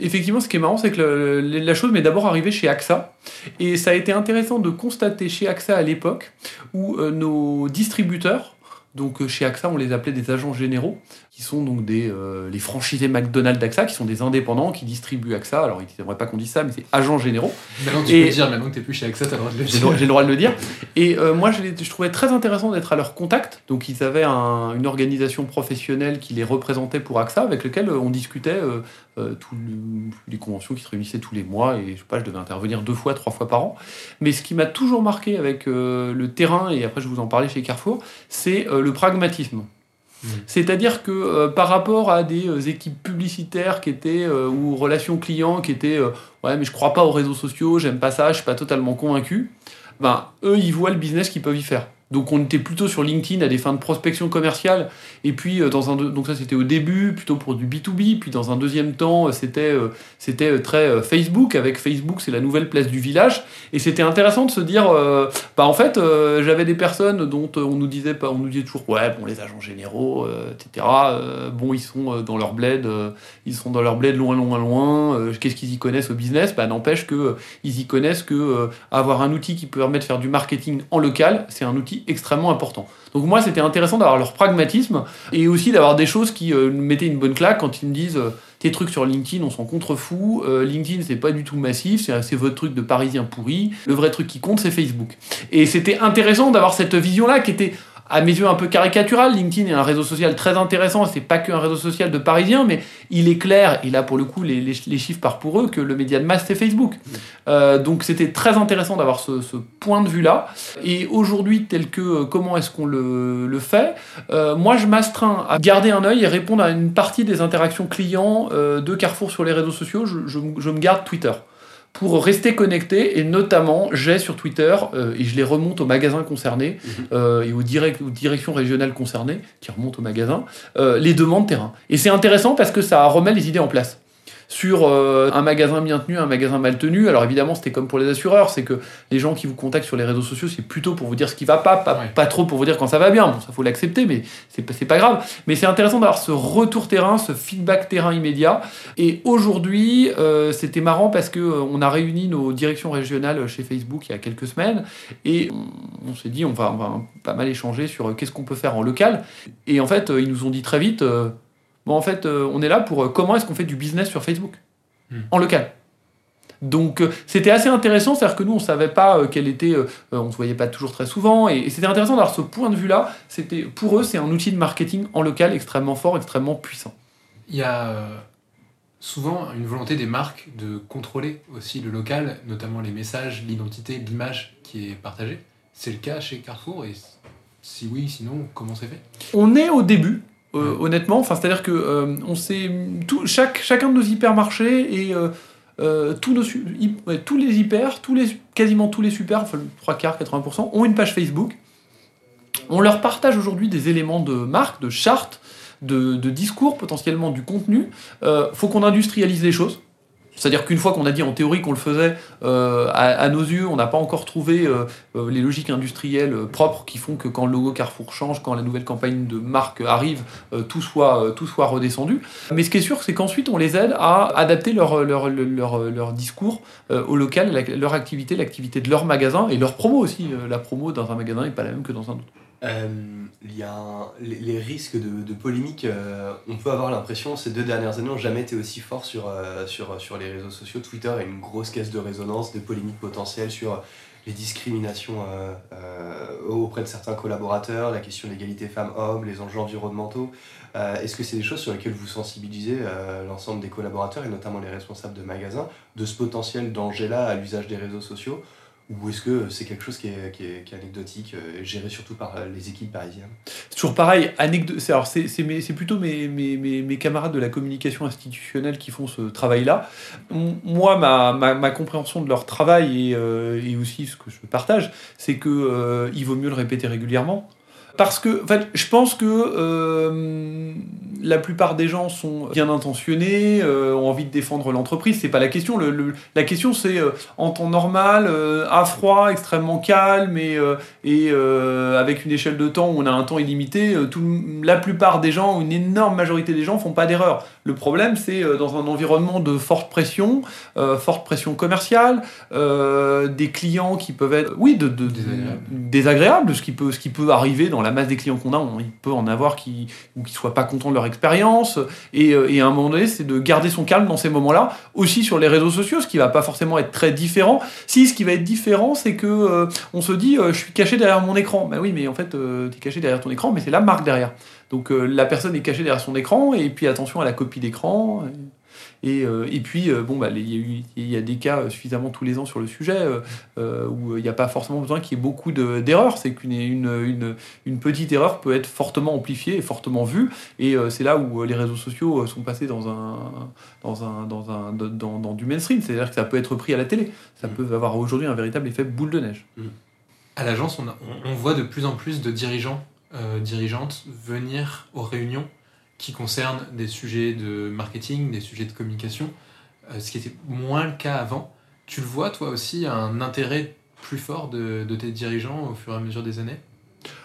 Effectivement, ce qui est marrant, c'est que la chose m'est d'abord arrivée chez AXA. Et ça a été intéressant de constater chez AXA à l'époque où euh, nos distributeurs Donc chez AXA, on les appelait des agents généraux, qui sont donc des, les franchisés McDonald's d'AXA, qui sont des indépendants qui distribuent AXA. Alors, ils n'aimeraient pas qu'on dise ça, mais c'est agents généraux. Maintenant, tu peux le dire, maintenant que tu n'es plus chez AXA, tu as le droit de le dire. J'ai le droit de le dire. [LAUGHS] Et moi, je, je, trouvais très intéressant d'être à leur contact. Donc, ils avaient une organisation professionnelle qui les représentait pour AXA, avec lequel on discutait euh, tous les conventions qui se réunissaient tous les mois et je sais pas, je devais intervenir deux fois, trois fois par an. Mais ce qui m'a toujours marqué avec euh, le terrain, et après je vous en parlais chez Carrefour, c'est euh, le pragmatisme. Mmh. C'est-à-dire que par rapport à des équipes publicitaires qui étaient ou relations clients qui étaient ouais mais je crois pas aux réseaux sociaux, j'aime pas ça, je suis pas totalement convaincu. Ben eux ils voient le business qu'ils peuvent y faire. Donc on était plutôt sur LinkedIn à des fins de prospection commerciale. Et puis euh, dans un donc ça c'était au début plutôt pour du B2B. Puis dans un deuxième temps euh, c'était euh, très Facebook. Avec Facebook c'est la nouvelle place du village. Et c'était intéressant de se dire bah en fait j'avais des personnes dont on nous disait on nous disait toujours ouais bon les agents généraux etc. bon ils sont dans leur bled ils sont dans leur bled loin loin loin. Qu'est-ce qu'ils y connaissent au business? Bah n'empêche que ils y connaissent que avoir un outil qui permet de faire du marketing en local c'est un outil extrêmement important. Donc moi, c'était intéressant d'avoir leur pragmatisme et aussi d'avoir des choses qui euh, mettaient une bonne claque quand ils me disent euh, tes trucs sur LinkedIn, on s'en contrefou. Euh, LinkedIn, c'est pas du tout massif, c'est votre truc de parisien pourri. Le vrai truc qui compte, c'est Facebook. Et c'était intéressant d'avoir cette vision-là qui était à mes yeux un peu caricatural. LinkedIn est un réseau social très intéressant. C'est pas qu'un réseau social de Parisiens, mais il est clair, et là pour le coup les, chiffres partent pour eux, que le média de masse c'est Facebook. Euh, donc c'était très intéressant d'avoir ce, point de vue-là. Et aujourd'hui, tel que euh, comment est-ce qu'on le, fait, euh, moi je m'astreins à garder un œil et répondre à une partie des interactions clients de Carrefour sur les réseaux sociaux. je me garde Twitter pour rester connecté et notamment j'ai sur Twitter euh, et je les remonte aux magasins concernés mhm. euh, et aux, direct, aux, directions régionales concernées qui remontent aux magasins euh, les demandes terrain et c'est intéressant parce que ça remet les idées en place sur euh, un magasin bien tenu, un magasin mal tenu. Alors évidemment, c'était comme pour les assureurs, c'est que les gens qui vous contactent sur les réseaux sociaux, c'est plutôt pour vous dire ce qui va pas, pas, trop pour vous dire quand ça va bien. Bon, ça faut l'accepter, mais c'est pas, pas grave. Mais c'est intéressant d'avoir ce retour terrain, ce feedback terrain immédiat. Et aujourd'hui, euh, c'était marrant parce que euh, on a réuni nos directions régionales chez Facebook il y a quelques semaines et on, s'est dit on va, on va pas mal échanger sur qu'est-ce qu'on peut faire en local. Et en fait, ils nous ont dit très vite Bon, en fait, euh, on est là pour euh, comment est-ce qu'on fait du business sur Facebook, hmm. en local? Donc euh, c'était assez intéressant, c'est-à-dire que nous on savait pas quel était, on se voyait pas toujours très souvent, et, c'était intéressant d'avoir ce point de vue-là. C'était pour eux c'est un outil de marketing en local extrêmement fort, extrêmement puissant. Il y a souvent une volonté des marques de contrôler aussi le local, notamment les messages, l'identité, l'image qui est partagée. C'est le cas chez Carrefour et si oui, sinon comment c'est fait? On est au début, euh, honnêtement. Enfin, c'est-à-dire que euh, on sait tout, chacun de nos hypermarchés et euh, tous, les hyper, tous les, quasiment tous les super, enfin, 3 quarts, 80%, ont une page Facebook. On leur partage aujourd'hui des éléments de marque, de charte, de, discours, potentiellement du contenu. Faut qu'on industrialise les choses. C'est-à-dire qu'une fois qu'on a dit en théorie qu'on le faisait, euh, à, nos yeux, on n'a pas encore trouvé euh, euh, les logiques industrielles propres qui font que quand le logo Carrefour change, quand la nouvelle campagne de marque arrive, tout, soit, redescendu. Mais ce qui est sûr, c'est qu'ensuite, on les aide à adapter leur discours au local, leur activité, l'activité de leur magasin et leur promo aussi. la promo dans un magasin n'est pas la même que dans un autre. Euh, y a les, risques de, polémique, euh, on peut avoir l'impression ces deux dernières années n'ont jamais été aussi forts sur, euh, les réseaux sociaux. Twitter est une grosse caisse de résonance, des polémiques potentielles sur les discriminations auprès de certains collaborateurs, la question de l'égalité femmes-hommes, les enjeux environnementaux. Est-ce que c'est des choses sur lesquelles vous sensibilisez l'ensemble des collaborateurs et notamment les responsables de magasins de ce potentiel danger-là à l'usage des réseaux sociaux? Ou est-ce que c'est quelque chose qui est, qui est, anecdotique, euh, géré surtout par euh, les équipes parisiennes? Toujours pareil, c'est plutôt mes, mes, mes, camarades de la communication institutionnelle qui font ce travail-là. Moi, ma, ma, ma, compréhension de leur travail et, euh, et, aussi ce que je partage, c'est qu'il il vaut mieux le répéter régulièrement. Parce que, en fait, je pense que la plupart des gens sont bien intentionnés, euh, ont envie de défendre l'entreprise. C'est pas la question. La question, c'est euh, en temps normal, euh, à froid, extrêmement calme et, euh, euh, avec une échelle de temps où on a un temps illimité. euh, la plupart des gens, une énorme majorité des gens, font pas d'erreur. Le problème, c'est euh, dans un environnement de forte pression, euh, forte pression commerciale, euh, des clients qui peuvent être, oui, de, de- Désagréables. désagréables, ce qui peut, ce qui peut arriver dans la masse des clients qu'on a. On- il peut en avoir qui ou qui soient pas contents de leur expérience. Et, et à un moment donné, c'est de garder son calme dans ces moments-là, aussi sur les réseaux sociaux, ce qui va pas forcément être très différent. Si, ce qui va être différent, c'est que euh, on se dit, je suis caché derrière mon écran. Ben oui, mais en fait, tu es caché derrière ton écran, mais c'est la marque derrière. Donc euh, la personne est cachée derrière son écran, et puis attention à la copie d'écran. Et, euh, et puis, euh, bon, bah, il y, a y des cas suffisamment tous les ans sur le sujet euh, où il n'y a pas forcément besoin qu'il y ait beaucoup de- d'erreurs. C'est qu'une une, une, une petite erreur peut être fortement amplifiée et fortement vue. Et c'est là où les réseaux sociaux sont passés dans, un, dans, un, dans, un, dans, dans du mainstream. C'est-à-dire que ça peut être pris à la télé. Ça Mm. peut avoir aujourd'hui un véritable effet boule de neige. À l'agence, on, a- on- on voit de plus en plus de dirigeants, euh, dirigeantes venir aux réunions qui concernent des sujets de marketing, des sujets de communication, euh, ce qui était moins le cas avant. Tu le vois, toi aussi, un intérêt plus fort de, de tes dirigeants au fur et à mesure des années?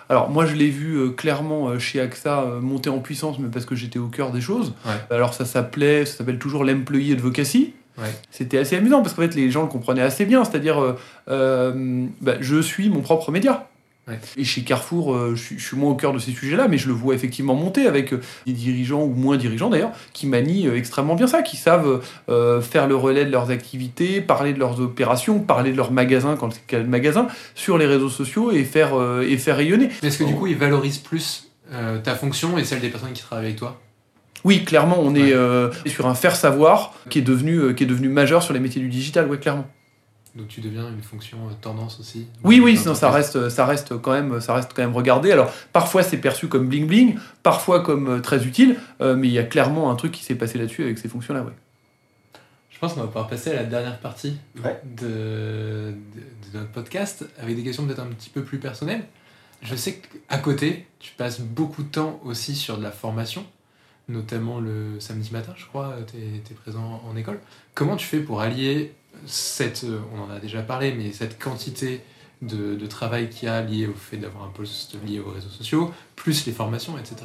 Alors moi je l'ai vu euh, clairement euh, chez AXA euh, monter en puissance, mais parce que j'étais au cœur des choses. Ouais. Alors ça s'appelait, ça s'appelle toujours l'employee advocacy. Ouais. C'était assez amusant parce qu'en fait les gens le comprenaient assez bien, c'est-à-dire bah, je suis mon propre média. Ouais. Et chez Carrefour, euh, je, suis, je suis moins au cœur de ces sujets-là, mais je le vois effectivement monter avec euh, des dirigeants ou moins dirigeants d'ailleurs, qui manient euh, extrêmement bien ça, qui savent euh, faire le relais de leurs activités, parler de leurs opérations, parler de leurs magasins quand c'est le magasin, sur les réseaux sociaux et faire, euh, et faire rayonner. Est-ce que du coup, ils valorisent plus ta fonction et celle des personnes qui travaillent avec toi? Oui, clairement, on Ouais. est sur un faire savoir qui est devenu qui est devenu majeur sur les métiers du digital, ouais, clairement. Donc tu deviens une fonction euh, tendance aussi Oui, oui, sinon ça reste, ça reste quand même, ça reste quand même regardé. Alors parfois c'est perçu comme bling bling, parfois comme euh, très utile, euh, mais il y a clairement un truc qui s'est passé là-dessus avec ces fonctions-là, ouais. Je pense qu'on va pouvoir passer à la dernière partie Ouais. de, de- de notre podcast avec des questions peut-être un petit peu plus personnelles. Je sais qu'à côté, tu passes beaucoup de temps aussi sur de la formation, notamment le samedi matin, je crois, tu es, présent en école. Comment tu fais pour allier cette, euh, on en a déjà parlé, mais cette quantité de, travail qu'il y a lié au fait d'avoir un poste lié aux réseaux sociaux, plus les formations, etc.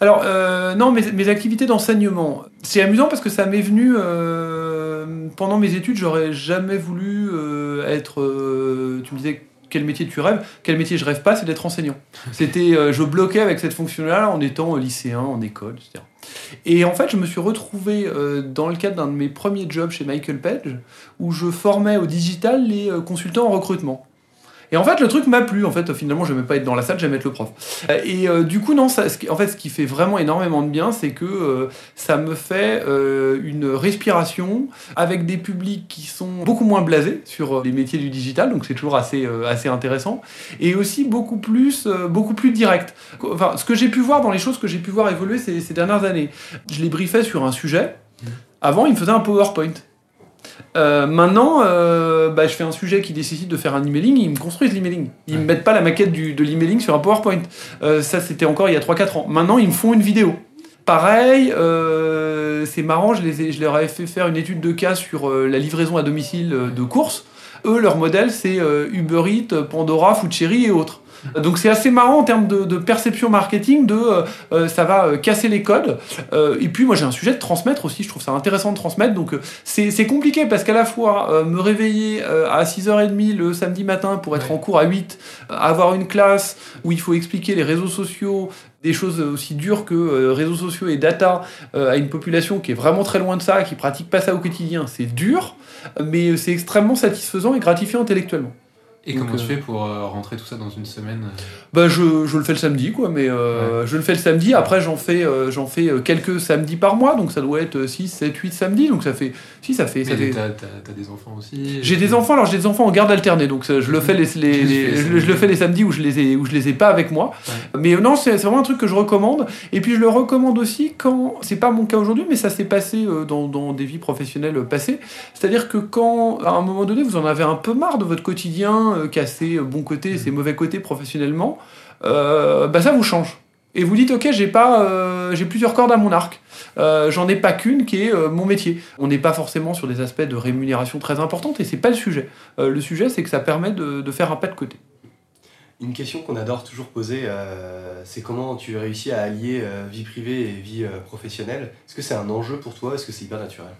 Alors, euh, non, mes, activités d'enseignement, c'est amusant parce que ça m'est venu euh, pendant mes études. J'aurais jamais voulu être. tu me disais quel métier tu rêves Quel métier je rêve pas C'est d'être enseignant. [LAUGHS] C'était, euh, je bloquais avec cette fonction-là en étant lycéen, en école, etc. Et en fait, je me suis retrouvé euh, dans le cadre d'un de mes premiers jobs chez Michael Page, où je formais au digital les euh, consultants en recrutement. Et en fait, le truc m'a plu. En fait, finalement, je n'aimais pas être dans la salle, j'aimais être le prof. Euh, Et euh, du coup, non, ça, en fait, ce qui fait vraiment énormément de bien, c'est que euh, ça me fait euh, une respiration avec des publics qui sont beaucoup moins blasés sur euh, les métiers du digital, donc c'est toujours assez, euh, assez intéressant, et aussi beaucoup plus, euh, beaucoup plus direct. Enfin, ce que j'ai pu voir dans les choses que j'ai pu voir évoluer ces, ces dernières années, je les briefais sur un sujet. Avant, ils me faisaient un PowerPoint. Euh, maintenant, euh, bah, je fais un sujet qui nécessite de faire un emailing, ils me construisent l'emailing. Ils Ouais. me mettent pas la maquette du, de l'emailing sur un PowerPoint. Euh, ça, c'était encore il y a 3-4 ans. Maintenant, ils me font une vidéo. Pareil, c'est marrant, je, les ai- je leur avais fait faire une étude de cas sur la livraison à domicile de courses. Eux, leur modèle, c'est Uber Eats, Pandora, Foodcherry et autres. Donc c'est assez marrant en termes de, de perception marketing, de euh, euh, ça va euh, casser les codes. Euh, et puis moi j'ai un sujet de transmettre aussi, je trouve ça intéressant de transmettre. Donc c'est compliqué parce qu'à la fois euh, me réveiller à 6h30 le samedi matin pour être Ouais. en cours à 8, euh, avoir une classe où il faut expliquer les réseaux sociaux, des choses aussi dures que euh, réseaux sociaux et data euh, à une population qui est vraiment très loin de ça, qui pratique pas ça au quotidien, c'est dur, mais c'est extrêmement satisfaisant et gratifiant intellectuellement. Et Donc, comment tu euh, fais pour euh, rentrer tout ça dans une semaine euh, Bah je, je le fais le samedi quoi, mais je le fais le samedi. Après j'en fais j'en fais quelques samedis par mois, donc ça doit être 6, 7, 8 samedis, donc ça fait si ça fait ça Mais fait. t'as, t'as- des enfants aussi J'ai des enfants, alors j'ai des enfants en garde alternée, donc ça, je le fais les, [LAUGHS] les- Je le les- fais les je, le- je le fais les samedis où je les ai où je les ai pas avec moi. Mais non, c'est c'est vraiment un truc que je recommande. Et puis je le recommande aussi quand c'est pas mon cas aujourd'hui, mais ça s'est passé dans, dans des vies professionnelles passées. C'est-à-dire que quand à un moment donné vous en avez un peu marre de votre quotidien, euh, qui a ses bons côtés et ses mauvais côtés professionnellement, euh, bah ça vous change. Et vous dites, ok, j'ai pas, j'ai plusieurs cordes à mon arc. J'en ai pas qu'une qui est mon métier. On n'est pas forcément sur des aspects de rémunération très importantes et c'est pas le sujet. le sujet, c'est que ça permet de, de, faire un pas de côté. Une question qu'on adore toujours poser, c'est comment tu réussis à allier vie privée et vie professionnelle. Est-ce que c'est un enjeu pour toi? Est-ce que c'est hyper naturel?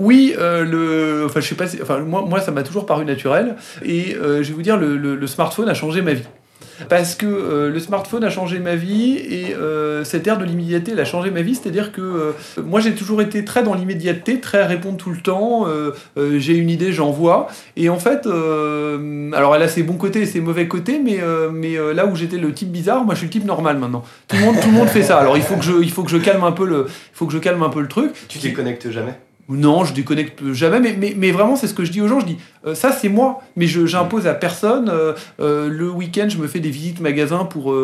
Oui, euh, enfin, je sais pas, enfin, moi, ça m'a toujours paru naturel. Et euh, je vais vous dire, le, le, smartphone a changé ma vie. Parce que euh, le smartphone a changé ma vie et cette ère de l'immédiateté, elle a changé ma vie. C'est-à-dire que moi, j'ai toujours été très dans l'immédiateté, très à répondre tout le temps. j'ai une idée, j'envoie. Et en fait, alors elle a ses bons côtés et ses mauvais côtés, mais, là où j'étais le type bizarre, moi, je suis le type normal maintenant. Tout le monde, fait ça. Alors il faut que je, calme un peu le, truc. Tu déconnectes jamais? Non, je déconnecte jamais, mais, mais, vraiment, c'est ce que je dis aux gens. Je dis, euh, ça, c'est moi, mais je j'impose à personne. Euh, euh, le week-end, je me fais des visites magasins pour,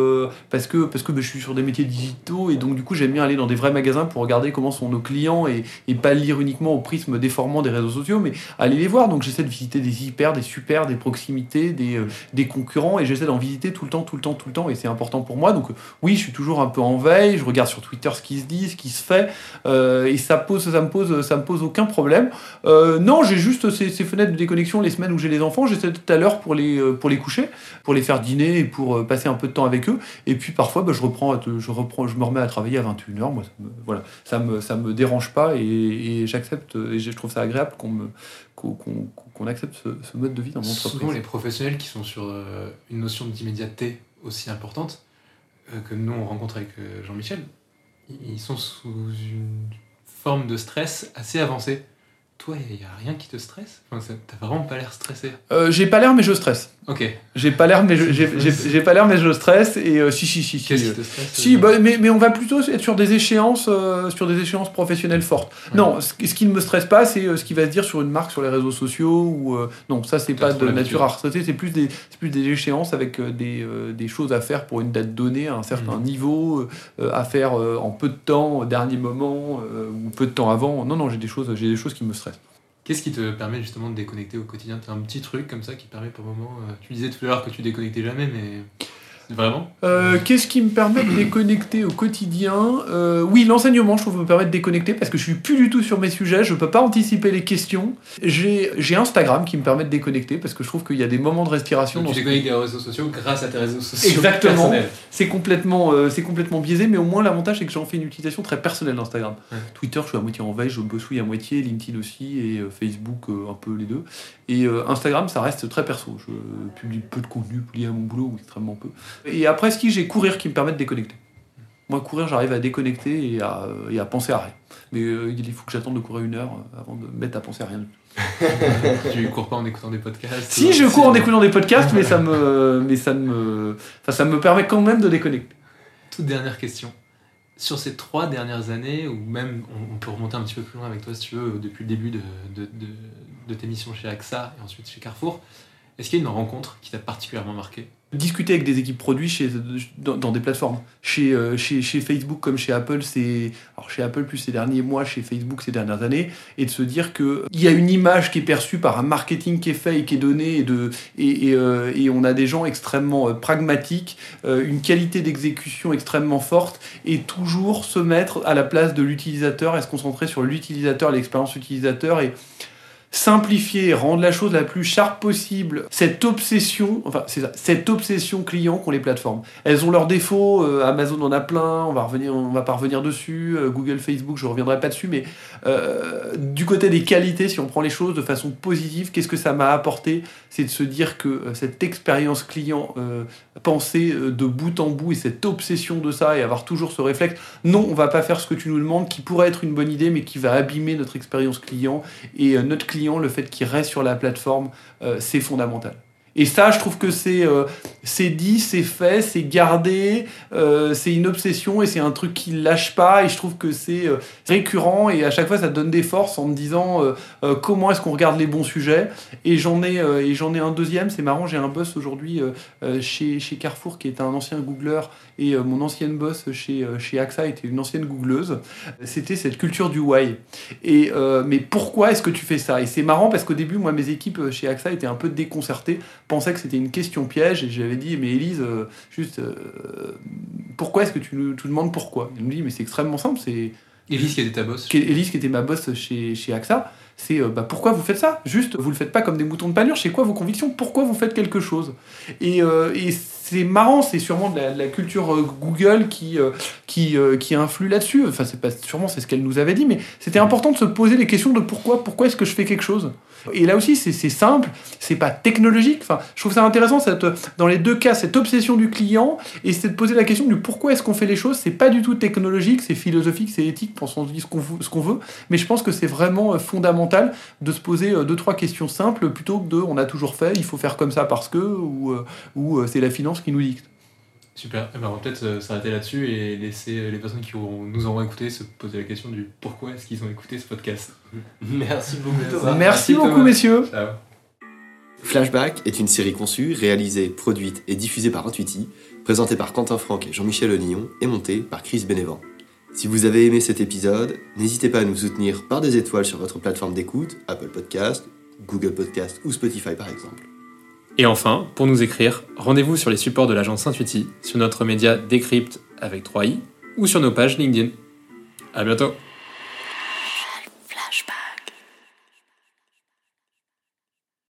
parce que, parce que bah, je suis sur des métiers digitaux et donc, du coup, j'aime bien aller dans des vrais magasins pour regarder comment sont nos clients et, et, pas lire uniquement au prisme déformant des réseaux sociaux, mais aller les voir. Donc, j'essaie de visiter des hyper, des super, des proximités, des, des concurrents et j'essaie d'en visiter tout le temps, tout le temps, tout le temps et c'est important pour moi. Donc, oui, je suis toujours un peu en veille. Je regarde sur Twitter ce qui se dit, ce qui se fait et ça, pose, ça, me pose, ça me pose aucun problème. Euh, non, j'ai juste ces, fenêtres de déconnexion les semaines où j'ai les enfants. J'essaie tout à l'heure pour les, euh, pour les coucher, pour les faire dîner et pour euh, passer un peu de temps avec eux. Et puis parfois, bah, je, reprends, je, reprends, je me remets à travailler à 21h. Moi, ça me, voilà, ça me, ça me dérange pas et, j'accepte et je trouve ça agréable qu'on me qu'on accepte ce, mode de vie dans mon entreprise. Souvent, les professionnels qui sont sur une notion d'immédiateté aussi importante que nous on rencontre avec Jean-Michel, ils sont sous une forme de stress assez avancée. Toi, il n'y a rien qui te stresse? Enfin, T'as vraiment pas l'air stressé euh, J'ai pas l'air, mais je stresse. Ok. J'ai pas l'air, mais je, j'ai, pas l'air, mais je stresse. Et euh, si, si, si. Qu'est-ce qui te stresse Si, bah, mais, mais on va plutôt être sur des échéances, euh, sur des échéances professionnelles fortes. Non, ce, qui ne me stresse pas, c'est ce qui va se dire sur une marque, sur les réseaux sociaux. Ou non, ça c'est pas de nature à stresser. C'est plus des, plus des échéances avec des, des, choses à faire pour une date donnée, à un certain mmh. niveau, à faire en peu de temps, au dernier moment ou peu de temps avant. Non, non, j'ai des choses, j'ai des choses qui me stressent. Qu'est-ce qui te permet justement de déconnecter au quotidien? Tu as un petit truc comme ça qui permet pour le moment. Euh, tu disais tout à l'heure que tu déconnectais jamais, mais Vraiment euh, Qu'est-ce qui me permet de déconnecter au quotidien euh, Oui, l'enseignement, je trouve, me permet de déconnecter parce que je suis plus du tout sur mes sujets, je peux pas anticiper les questions. J'ai Instagram qui me permet de déconnecter parce que je trouve qu'il y a des moments de respiration. Donc tu déconnectes des réseaux sociaux grâce à tes réseaux sociaux [LAUGHS] Exactement. C'est complètement, euh, c'est complètement biaisé, mais au moins l'avantage c'est que j'en fais une utilisation très personnelle d'Instagram. Twitter, je suis à moitié en veille, je bossouille à moitié, LinkedIn aussi et Facebook un peu les deux. Et Instagram, ça reste très perso. Je publie peu de contenu lié à mon boulot ou extrêmement peu. Et après ski, j'ai courir qui me permet de déconnecter. Moi, courir, j'arrive à déconnecter et à, et à, penser à rien. Mais euh, il faut que j'attende de courir une heure euh, avant de me mettre à penser à rien. [LAUGHS] tu cours pas en écoutant des podcasts Si, je cours en écoutant des podcasts, mais ça me, [LAUGHS] mais ça me, enfin, ça me permet quand même de déconnecter. Toute dernière question. Sur ces trois dernières années, ou même on, peut remonter un petit peu plus loin avec toi si tu veux, depuis le début de, de, de, de tes missions chez AXA et ensuite chez Carrefour, est-ce qu'il y a une rencontre qui t'a particulièrement marqué? Discuter avec des équipes produits chez, dans, des plateformes. Chez, euh, chez, chez, Facebook comme chez Apple, c'est. Alors chez Apple plus ces derniers mois, chez Facebook ces dernières années, et de se dire qu'il y a une image qui est perçue par un marketing qui est fait et qui est donné, et, de, et, euh, on a des gens extrêmement euh, pragmatiques, une qualité d'exécution extrêmement forte, et toujours se mettre à la place de l'utilisateur et se concentrer sur l'utilisateur, l'expérience utilisateur. et simplifier, rendre la chose la plus sharp possible, cette obsession, enfin c'est ça, cette obsession client qu'ont les plateformes. Elles ont leurs défauts, euh, Amazon en a plein, on va revenir, on va pas revenir dessus, euh, Google, Facebook, je reviendrai pas dessus, mais euh, du côté des qualités, si on prend les choses de façon positive, qu'est-ce que ça m'a apporté? C'est de se dire que cette expérience client pensée de bout en bout et cette obsession de ça et avoir toujours ce réflexe, non, on va pas faire ce que tu nous demandes, qui pourrait être une bonne idée, mais qui va abîmer notre expérience client et notre client le fait qu'il reste sur la plateforme, euh, c'est fondamental. Et ça, je trouve que c'est euh, dit, c'est fait, c'est gardé, euh, c'est une obsession et c'est un truc qui lâche pas. Et je trouve que c'est récurrent et à chaque fois, ça donne des forces en me disant comment est-ce qu'on regarde les bons sujets. Et j'en ai, et j'en ai un deuxième, c'est marrant, j'ai un boss aujourd'hui chez, chez Carrefour qui est un ancien Googler et mon ancienne boss chez, chez AXA était une ancienne googleuse. C'était cette culture du why. Et, mais pourquoi est-ce que tu fais ça? Et c'est marrant parce qu'au début, moi, mes équipes chez AXA étaient un peu déconcertées pensait que c'était une question piège et j'avais dit mais Élise, euh, juste euh, pourquoi est-ce que tu nous tu demandes pourquoi? Elle me dit mais c'est extrêmement simple, c'est Élise qui était ta boss. Élise qui était ma boss chez, chez AXA, c'est euh, bah, pourquoi vous faites ça? Juste, vous le faites pas comme des moutons de panure, c'est quoi vos convictions? Pourquoi vous faites quelque chose? Et, euh, et c'est marrant, c'est sûrement de la, culture euh, Google qui, euh, euh, qui influe là-dessus. Enfin, c'est pas sûrement c'est ce qu'elle nous avait dit, mais c'était important de se poser les questions de pourquoi, pourquoi est-ce que je fais quelque chose? Et là aussi, c'est simple, c'est pas technologique. Enfin, je trouve ça intéressant dans les deux cas, cette obsession du client et c'est de poser la question du pourquoi est-ce qu'on fait les choses. C'est pas du tout technologique, c'est philosophique, c'est éthique, dit ce qu'on veut, ce qu'on veut. Mais je pense que c'est vraiment fondamental de se poser deux trois questions simples plutôt que de on a toujours fait, il faut faire comme ça parce que ou, ou c'est la finance qui nous dicte. Super. Eh ben, on va peut-être euh, s'arrêter là-dessus et laisser euh, les personnes qui auront- nous auront écouté se poser la question du pourquoi est-ce qu'ils ont écouté ce podcast. [LAUGHS] Merci beaucoup Merci. Thomas. Merci, Thomas. beaucoup messieurs. Ciao. Flashback est une série conçue, réalisée, produite et diffusée par Intuiti, présentée par Quentin Franck et Jean-Michel Olillon et montée par Chris Bénévent. Si vous avez aimé cet épisode, n'hésitez pas à nous soutenir par des étoiles sur votre plateforme d'écoute, Apple Podcast, Google Podcast ou Spotify par exemple. Et enfin, pour nous écrire, rendez-vous sur les supports de l'agence Intuiti, sur notre média Decrypt avec 3i ou sur nos pages LinkedIn. À bientôt